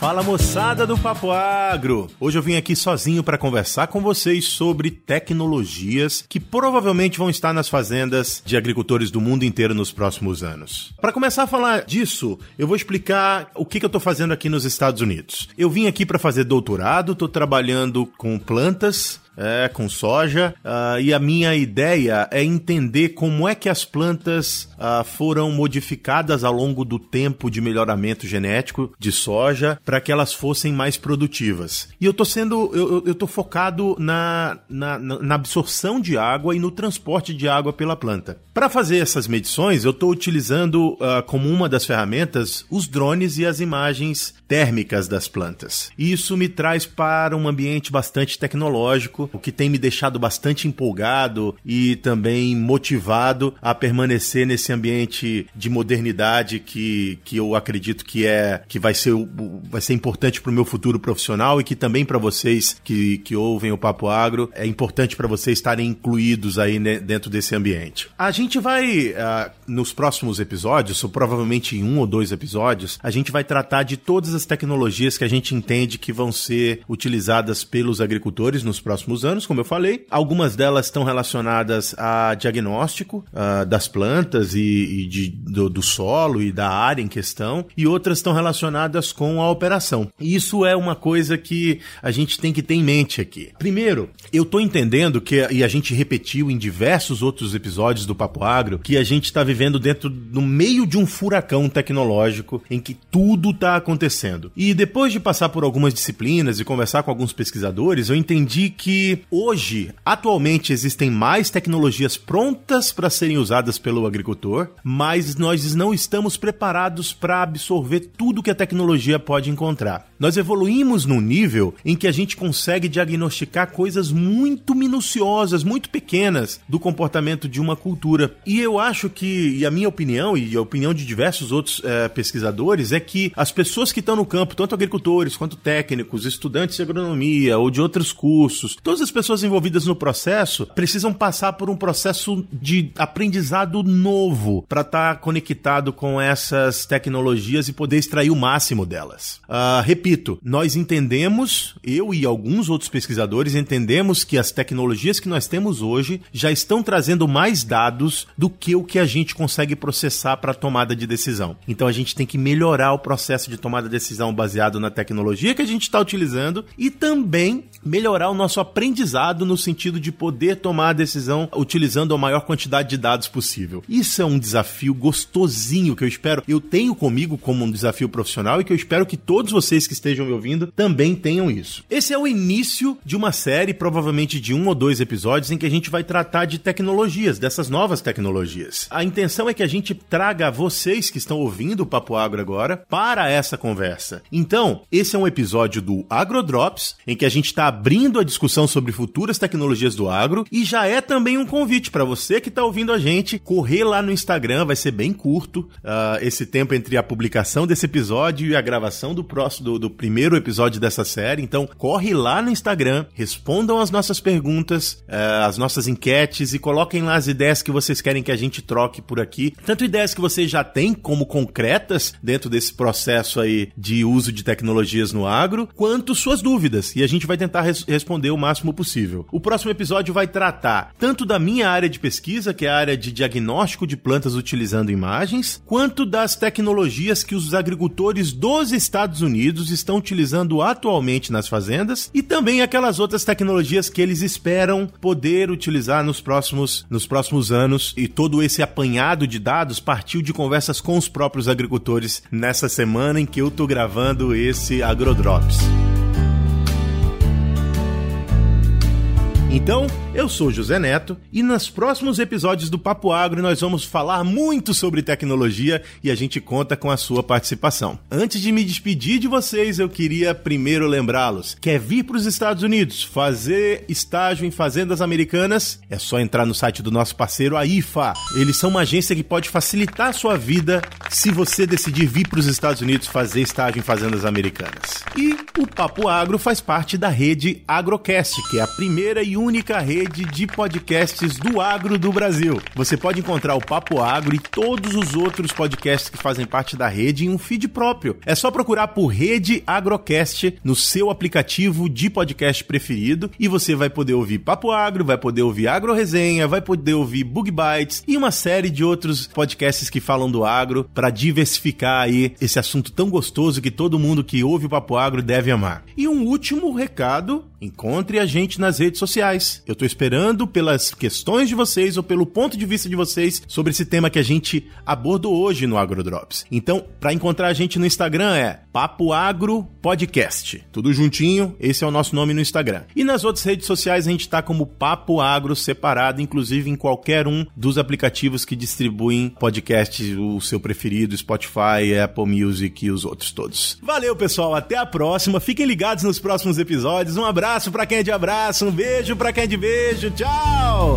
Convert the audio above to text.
Fala moçada do Papo Agro! Hoje eu vim aqui sozinho para conversar com vocês sobre tecnologias que provavelmente vão estar nas fazendas de agricultores do mundo inteiro nos próximos anos. Para começar a falar disso, eu vou explicar o que, que eu estou fazendo aqui nos Estados Unidos. Eu vim aqui para fazer doutorado, estou trabalhando com plantas é, com soja. Uh, e a minha ideia é entender como é que as plantas uh, foram modificadas ao longo do tempo de melhoramento genético de soja para que elas fossem mais produtivas. E eu tô sendo, eu, eu tô focado na, na, na absorção de água e no transporte de água pela planta. Para fazer essas medições, eu estou utilizando uh, como uma das ferramentas os drones e as imagens térmicas das plantas. E isso me traz para um ambiente bastante tecnológico, o que tem me deixado bastante empolgado e também motivado a permanecer nesse ambiente de modernidade que, que eu acredito que é que vai ser, vai ser importante para o meu futuro profissional e que também para vocês que, que ouvem o Papo Agro é importante para vocês estarem incluídos aí dentro desse ambiente. A gente vai, uh, nos próximos episódios, ou provavelmente em um ou dois episódios, a gente vai tratar de todas as tecnologias que a gente entende que vão ser utilizadas pelos agricultores nos próximos anos, como eu falei. Algumas delas estão relacionadas a diagnóstico uh, das plantas e, e de, do, do, solo e da área em questão, e outras estão relacionadas com a operação. E isso é uma coisa que a gente tem que ter em mente aqui. Primeiro, eu estou entendendo que, e a gente repetiu em diversos outros episódios do Papo Papo Agro que a gente está vivendo dentro no meio de um furacão tecnológico em que tudo está acontecendo. E depois de passar por algumas disciplinas e conversar com alguns pesquisadores, eu entendi que hoje, atualmente, existem mais tecnologias prontas para serem usadas pelo agricultor, mas nós não estamos preparados para absorver tudo que a tecnologia pode encontrar. Nós evoluímos num nível em que a gente consegue diagnosticar coisas muito minuciosas, muito pequenas do comportamento de uma cultura e eu acho que, e a minha opinião, e a opinião de diversos outros é, pesquisadores, é que as pessoas que estão no campo, tanto agricultores quanto técnicos, estudantes de agronomia ou de outros cursos, todas as pessoas envolvidas no processo precisam passar por um processo de aprendizado novo para estar tá conectado com essas tecnologias e poder extrair o máximo delas. Uh, nós entendemos, eu e alguns outros pesquisadores entendemos que as tecnologias que nós temos hoje já estão trazendo mais dados dados do que o que a gente consegue processar para tomada de decisão. Então a gente tem que melhorar o processo de tomada de decisão baseado na tecnologia que a gente está utilizando e também melhorar o nosso aprendizado no sentido de poder tomar a decisão utilizando a maior quantidade de dados possível. Isso é um desafio gostosinho que eu espero, eu tenho comigo como um desafio profissional e que eu espero que todos vocês que estejam me ouvindo também tenham isso. Esse é o início de uma série, provavelmente de um ou dois episódios, em que a gente vai tratar de tecnologias, dessas novas tecnologias. A intenção é que a gente traga vocês que estão ouvindo o Papo Agro agora para essa conversa. Então, esse é um episódio do AgroDrops, em que a gente está abrindo a discussão sobre futuras tecnologias do agro e já é também um convite para você que está ouvindo a gente correr lá no Instagram, vai ser bem curto uh, esse tempo entre a publicação desse episódio e a gravação do próximo do, do primeiro episódio dessa série. Então, corre lá no Instagram, respondam as nossas perguntas, uh, as nossas enquetes e coloquem lá as ideias que você vocês querem que a gente troque por aqui. Tanto ideias que vocês já têm como concretas dentro desse processo aí de uso de tecnologias no agro, quanto suas dúvidas. E a gente vai tentar res responder o máximo possível. O próximo episódio vai tratar tanto da minha área de pesquisa, que é a área de diagnóstico de plantas utilizando imagens, quanto das tecnologias que os agricultores dos Estados Unidos estão utilizando atualmente nas fazendas e também aquelas outras tecnologias que eles esperam poder utilizar nos próximos, nos próximos anos e todo esse apanhado de dados partiu de conversas com os próprios agricultores nessa semana em que eu tô gravando esse AgroDrops. Então, Eu sou José Neto e nos próximos episódios do Papo Agro nós vamos falar muito sobre tecnologia e a gente conta com a sua participação. Antes de me despedir de vocês, eu queria primeiro lembrá-los: quer vir para os Estados Unidos fazer estágio em fazendas americanas? É só entrar no site do nosso parceiro a IFA. Eles são uma agência que pode facilitar a sua vida se você decidir vir para os Estados Unidos fazer estágio em fazendas americanas. E o Papo Agro faz parte da rede Agrocast, que é a primeira e única rede de podcasts do agro do Brasil. Você pode encontrar o Papo Agro e todos os outros podcasts que fazem parte da rede em um feed próprio. É só procurar por Rede Agrocast no seu aplicativo de podcast preferido e você vai poder ouvir Papo Agro, vai poder ouvir Agro Resenha, vai poder ouvir Bug Bites e uma série de outros podcasts que falam do agro para diversificar aí esse assunto tão gostoso que todo mundo que ouve o Papo Agro deve amar. E um último recado, encontre a gente nas redes sociais. Eu tô esperando pelas questões de vocês ou pelo ponto de vista de vocês sobre esse tema que a gente abordou hoje no AgroDrops. Então, para encontrar a gente no Instagram é Papo Agro Podcast. Tudo juntinho, esse é o nosso nome no Instagram. E nas outras redes sociais a gente tá como Papo Agro separado, inclusive em qualquer um dos aplicativos que distribuem podcasts, o seu preferido, Spotify, Apple Music e os outros todos. Valeu, pessoal, até a próxima. Fiquem ligados nos próximos episódios. Um abraço para quem é de abraço, um beijo para quem é de beijo, tchau!